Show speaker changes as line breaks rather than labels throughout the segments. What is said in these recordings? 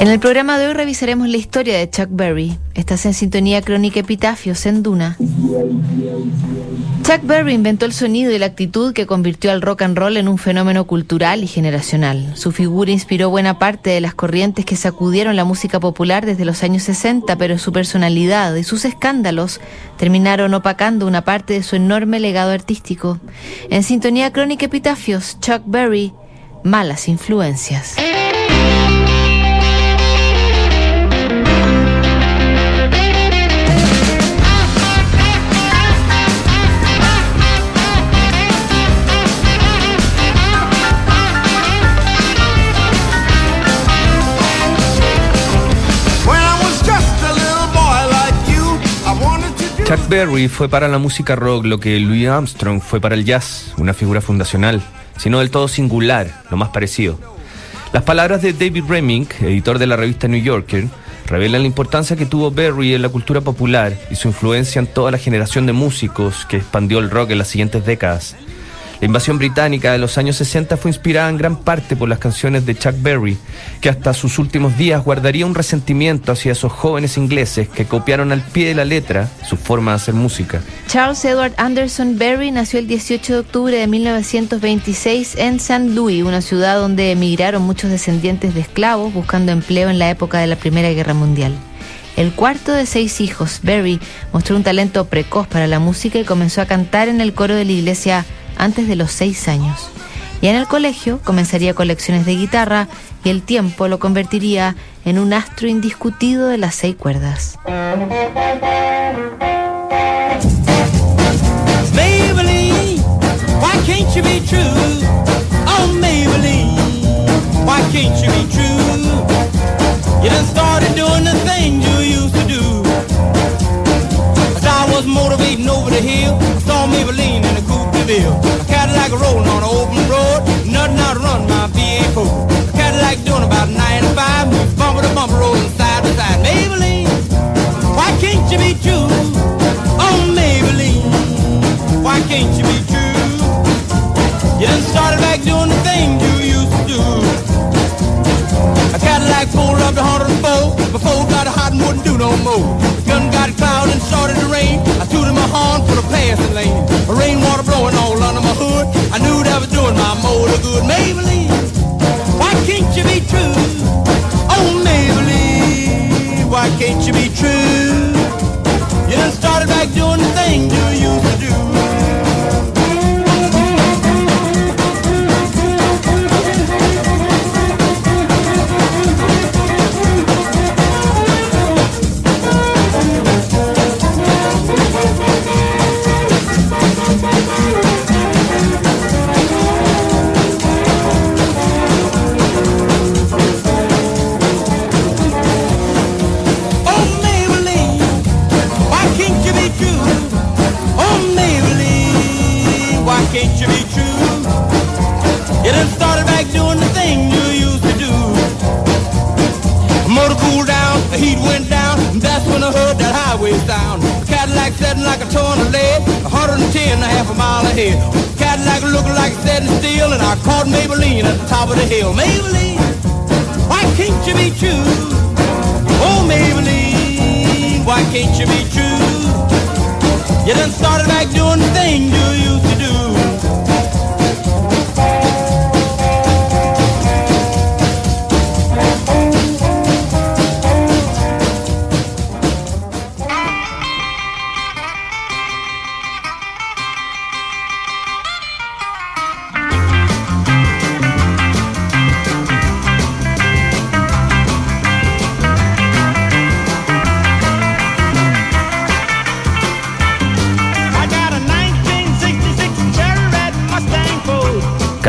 En el programa de hoy revisaremos la historia de Chuck Berry. Estás en sintonía crónica Epitafios en Duna. Chuck Berry inventó el sonido y la actitud que convirtió al rock and roll en un fenómeno cultural y generacional. Su figura inspiró buena parte de las corrientes que sacudieron la música popular desde los años 60, pero su personalidad y sus escándalos terminaron opacando una parte de su enorme legado artístico. En sintonía crónica Epitafios, Chuck Berry, malas influencias.
Chuck Berry fue para la música rock lo que Louis Armstrong fue para el jazz, una figura fundacional, sino del todo singular, lo más parecido. Las palabras de David Reming, editor de la revista New Yorker, revelan la importancia que tuvo Berry en la cultura popular y su influencia en toda la generación de músicos que expandió el rock en las siguientes décadas. La invasión británica de los años 60 fue inspirada en gran parte por las canciones de Chuck Berry, que hasta sus últimos días guardaría un resentimiento hacia esos jóvenes ingleses que copiaron al pie de la letra su forma de hacer música.
Charles Edward Anderson Berry nació el 18 de octubre de 1926 en St. Louis, una ciudad donde emigraron muchos descendientes de esclavos buscando empleo en la época de la Primera Guerra Mundial. El cuarto de seis hijos, Berry, mostró un talento precoz para la música y comenzó a cantar en el coro de la iglesia antes de los seis años. Y en el colegio comenzaría colecciones de guitarra y el tiempo lo convertiría en un astro indiscutido de las seis cuerdas.
Maybelline, why can't you be true? Oh, Maybelline, why can't you be true? You done started doing the things you used to do. Back doing the thing. You used to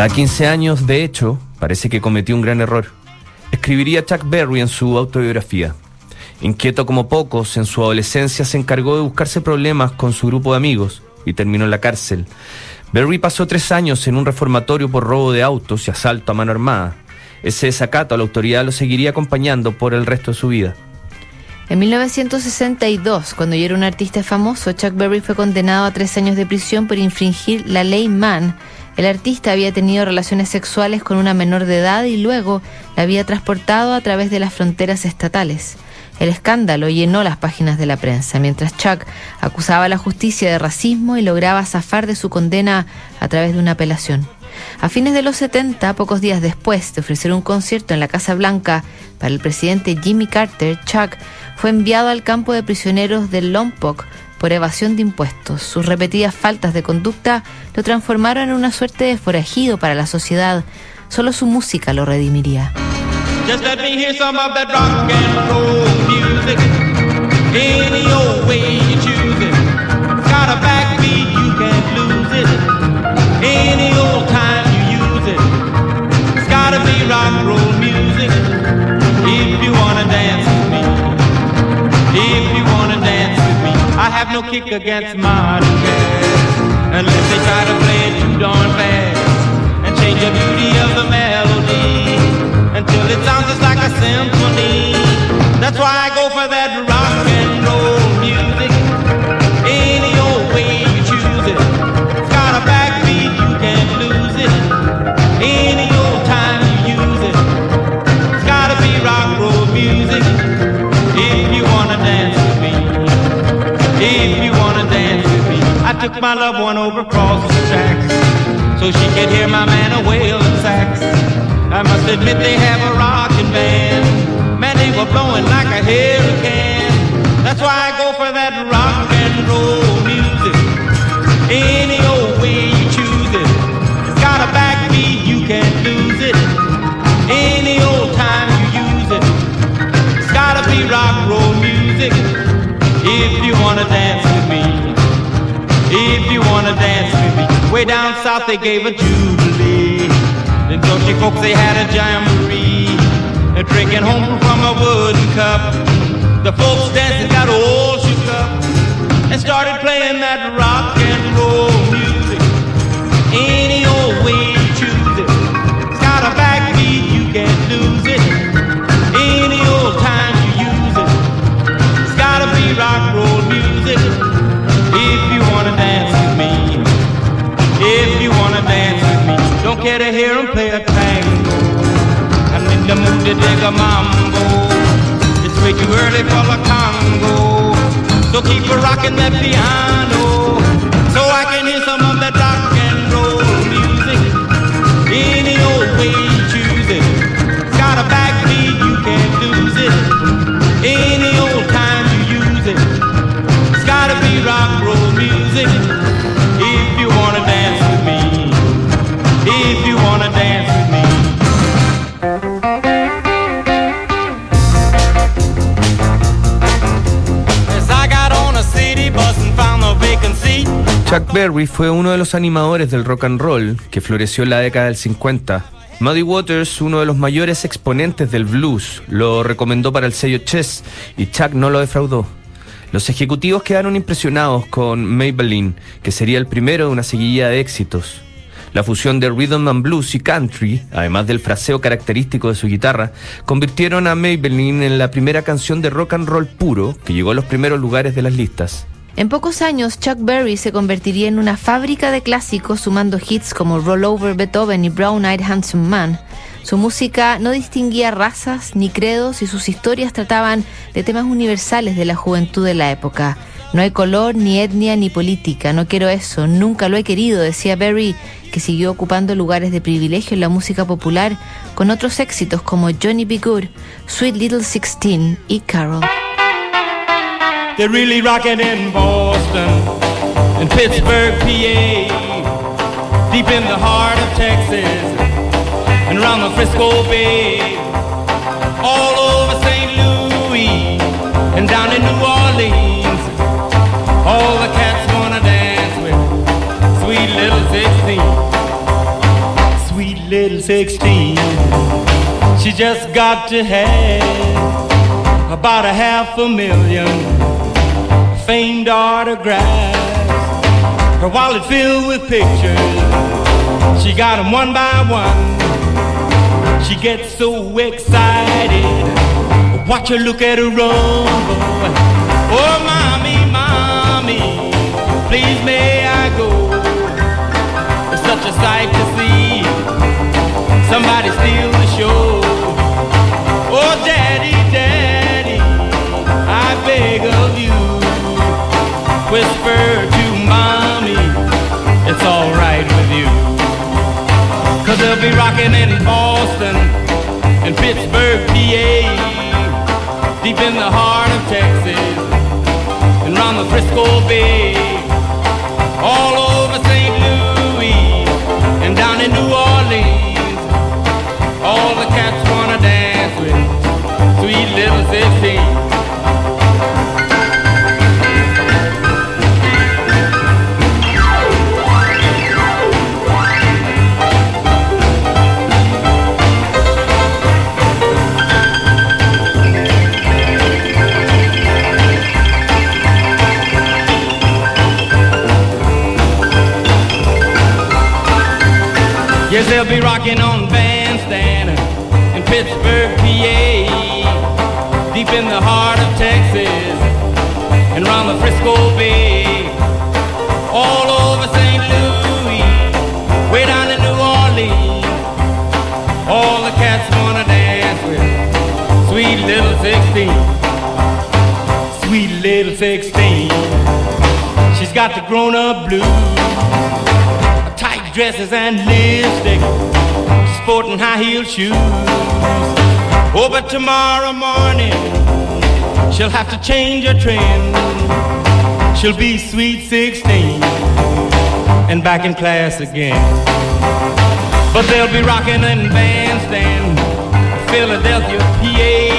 Cada 15 años, de hecho, parece que cometió un gran error. escribiría Chuck Berry en su autobiografía. Inquieto como pocos, en su adolescencia se encargó de buscarse problemas con su grupo de amigos y terminó en la cárcel. Berry pasó tres años en un reformatorio por robo de autos y asalto a mano armada. Ese desacato a la autoridad lo seguiría acompañando por el resto de su vida.
En 1962, cuando ya era un artista famoso, Chuck Berry fue condenado a tres años de prisión por infringir la ley Mann. El artista había tenido relaciones sexuales con una menor de edad y luego la había transportado a través de las fronteras estatales. El escándalo llenó las páginas de la prensa, mientras Chuck acusaba a la justicia de racismo y lograba zafar de su condena a través de una apelación. A fines de los 70, pocos días después de ofrecer un concierto en la Casa Blanca para el presidente Jimmy Carter, Chuck fue enviado al campo de prisioneros de Lompoc por evasión de impuestos. Sus repetidas faltas de conducta lo transformaron en una suerte de forajido para la sociedad. Solo su música lo redimiría.
Kick against modern jazz. Unless they try to play it too darn fast. And change the beauty of the melody until it sounds just like a symphony. That's why I go my loved one over across the tracks. So she could hear my man a wailing sax. I must admit they have a rockin' south they gave a jubilee. The Dutchy folks, they had a jamboree. They're drinking home from a wooden cup. The folks dancing got all shook up and started playing that rock and roll me. Care to hear him play a tango. I'm in the mood to dig a mambo. It's way too early for the Congo. So keep a rocking that piano.
Chuck Berry fue uno de los animadores del rock and roll que floreció en la década del 50. Muddy Waters, uno de los mayores exponentes del blues, lo recomendó para el sello Chess y Chuck no lo defraudó. Los ejecutivos quedaron impresionados con Maybelline, que sería el primero de una seguidilla de éxitos. La fusión de rhythm and blues y country, además del fraseo característico de su guitarra, convirtieron a Maybelline en la primera canción de rock and roll puro que llegó a los primeros lugares de las listas.
En pocos años, Chuck Berry se convertiría en una fábrica de clásicos sumando hits como Roll Over Beethoven y Brown Eyed Handsome Man. Su música no distinguía razas ni credos y sus historias trataban de temas universales de la juventud de la época. No hay color, ni etnia, ni política. No quiero eso, nunca lo he querido, decía Berry, que siguió ocupando lugares de privilegio en la música popular con otros éxitos como Johnny B. Good, Sweet Little Sixteen y Carol.
They're really rocking in Boston and Pittsburgh, PA, deep in the heart of Texas and around the Frisco Bay, all over St. Louis and down in New Orleans. All the cats wanna dance with sweet little 16, sweet little 16. She just got to have about a half a million famed autographs. Her wallet filled with pictures. She got them one by one. She gets so excited. Watch her look at her run. Oh, mommy, mommy, please may I go? It's such a sight to see. Somebody steal descobrir Yes, they'll be rocking on bandstand in Pittsburgh, PA, deep in the heart of Texas and round the Frisco Bay, all over St. Louis, way down in New Orleans. All the cats wanna dance with sweet little 16, sweet little 16. She's got the grown-up blues dresses and lipstick, sporting high heel shoes. Oh, but tomorrow morning she'll have to change her trend. She'll be sweet 16 and back in class again. But they'll be rocking in bandstand, Philadelphia, PA,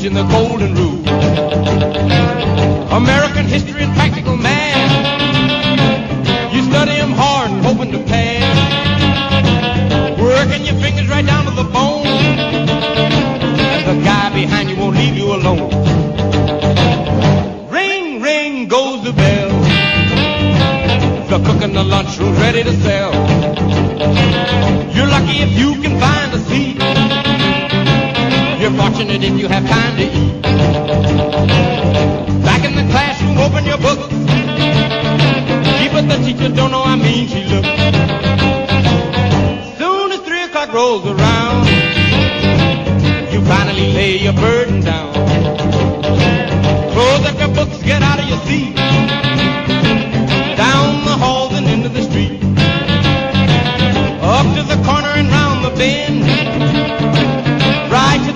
teaching the golden rule. American history and practical man. You study 'em hard hoping to pass. Working your fingers right down to the bone. The guy behind you won't leave you alone. Ring, ring goes the bell. The cook in the lunchroom's ready to sell. You're lucky if you can find a seat. Fortunate if you have time to eat. Back in the classroom, open your book. Gee, but the teacher don't know how mean she looks. Soon as three o'clock rolls around, you finally lay your burden down. Close up your books, get out of your seat. Down the halls and into the street. Up to the corner and round the bend.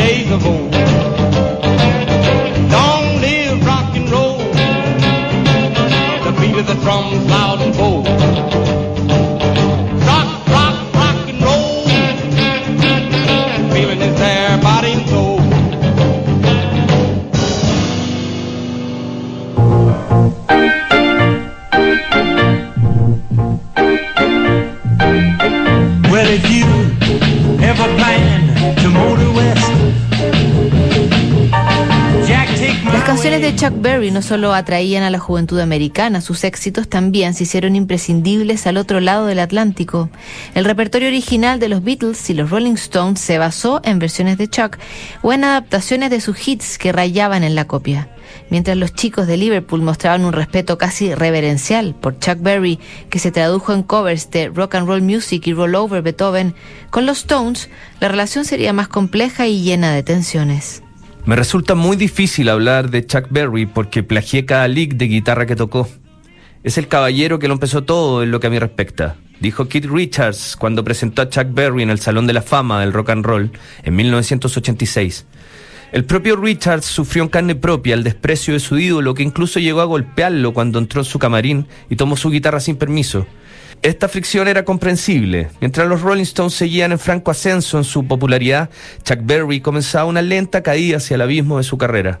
Days of old.
No solo atraían a la juventud americana, sus éxitos también se hicieron imprescindibles al otro lado del Atlántico. El repertorio original de los Beatles y los Rolling Stones se basó en versiones de Chuck o en adaptaciones de sus hits que rayaban en la copia. Mientras los chicos de Liverpool mostraban un respeto casi reverencial por Chuck Berry, que se tradujo en covers de rock and roll music y roll over Beethoven, con los Stones la relación sería más compleja y llena de tensiones.
Me resulta muy difícil hablar de Chuck Berry porque plagié cada lick de guitarra que tocó. Es el caballero que lo empezó todo en lo que a mí respecta, dijo Keith Richards cuando presentó a Chuck Berry en el Salón de la Fama del Rock and Roll en 1986. El propio Richards sufrió en carne propia el desprecio de su ídolo que incluso llegó a golpearlo cuando entró en su camarín y tomó su guitarra sin permiso. Esta fricción era comprensible. Mientras los Rolling Stones seguían en franco ascenso en su popularidad, Chuck Berry comenzaba una lenta caída hacia el abismo de su carrera.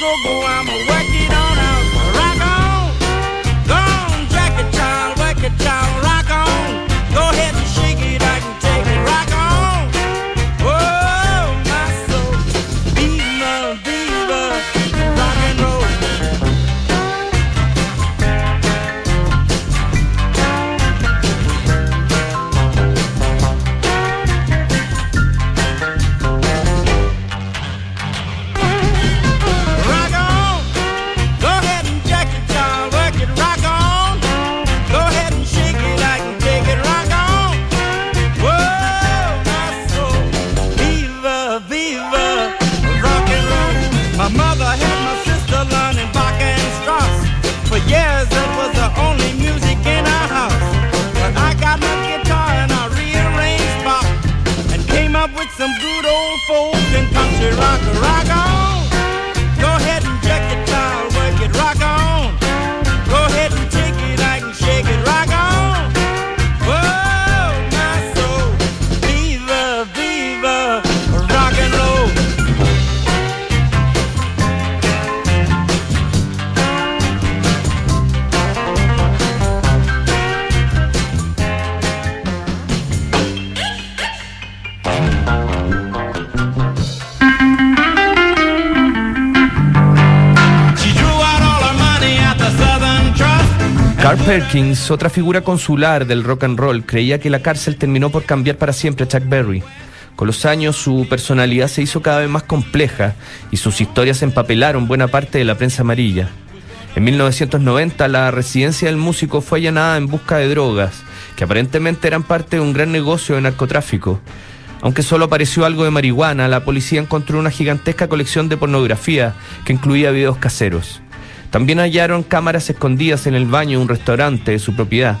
go go, I'm away. folks in country rock, rock on.
Perkins, otra figura consular del rock and roll, creía que la cárcel terminó por cambiar para siempre a Chuck Berry. Con los años su personalidad se hizo cada vez más compleja y sus historias empapelaron buena parte de la prensa amarilla. En 1990 la residencia del músico fue allanada en busca de drogas, que aparentemente eran parte de un gran negocio de narcotráfico. Aunque solo apareció algo de marihuana, la policía encontró una gigantesca colección de pornografía que incluía videos caseros. También hallaron cámaras escondidas en el baño de un restaurante de su propiedad.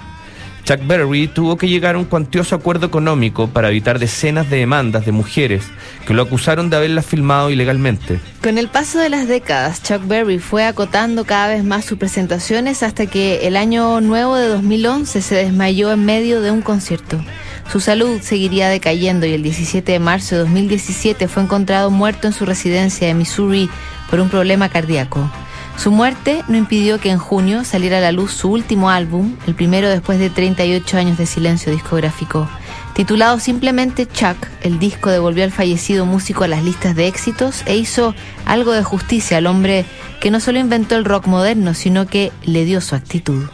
Chuck Berry tuvo que llegar a un cuantioso acuerdo económico para evitar decenas de demandas de mujeres que lo acusaron de haberlas filmado ilegalmente.
Con el paso de las décadas, Chuck Berry fue acotando cada vez más sus presentaciones hasta que el año nuevo de 2011 se desmayó en medio de un concierto. Su salud seguiría decayendo y el 17 de marzo de 2017 fue encontrado muerto en su residencia de Missouri por un problema cardíaco. Su muerte no impidió que en junio saliera a la luz su último álbum, el primero después de 38 años de silencio discográfico. Titulado simplemente Chuck, el disco devolvió al fallecido músico a las listas de éxitos e hizo algo de justicia al hombre que no solo inventó el rock moderno, sino que le dio su actitud.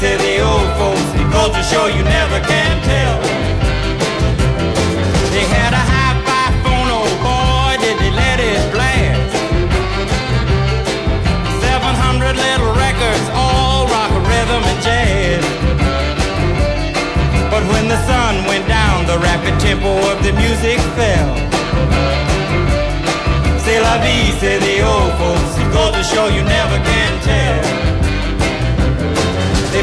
Say the old folks. Goes to show you never can tell. They had a hi-fi phone, oh boy, did they let it blast. 700 little records, all rock, rhythm, and jazz. But when the sun went down, the rapid tempo of the music fell.
la vie, say the old folks. It goes to show you never can tell.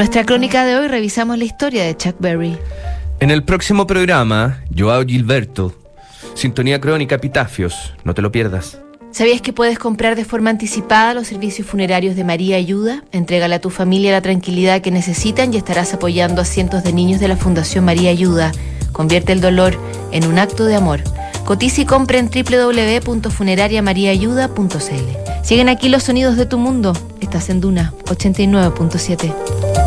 Nuestra crónica de hoy revisamos la historia de Chuck Berry.
En el próximo programa, Joao Gilberto, Sintonía Crónica Epitafios, no te lo pierdas.
¿Sabías que puedes comprar de forma anticipada los servicios funerarios de María Ayuda? Entrégale a tu familia la tranquilidad que necesitan y estarás apoyando a cientos de niños de la Fundación María Ayuda. Convierte el dolor en un acto de amor. Cotiza y compra en www.funerariamariaayuda.cl. Siguen aquí los sonidos de tu mundo. Estás en Duna 89.7.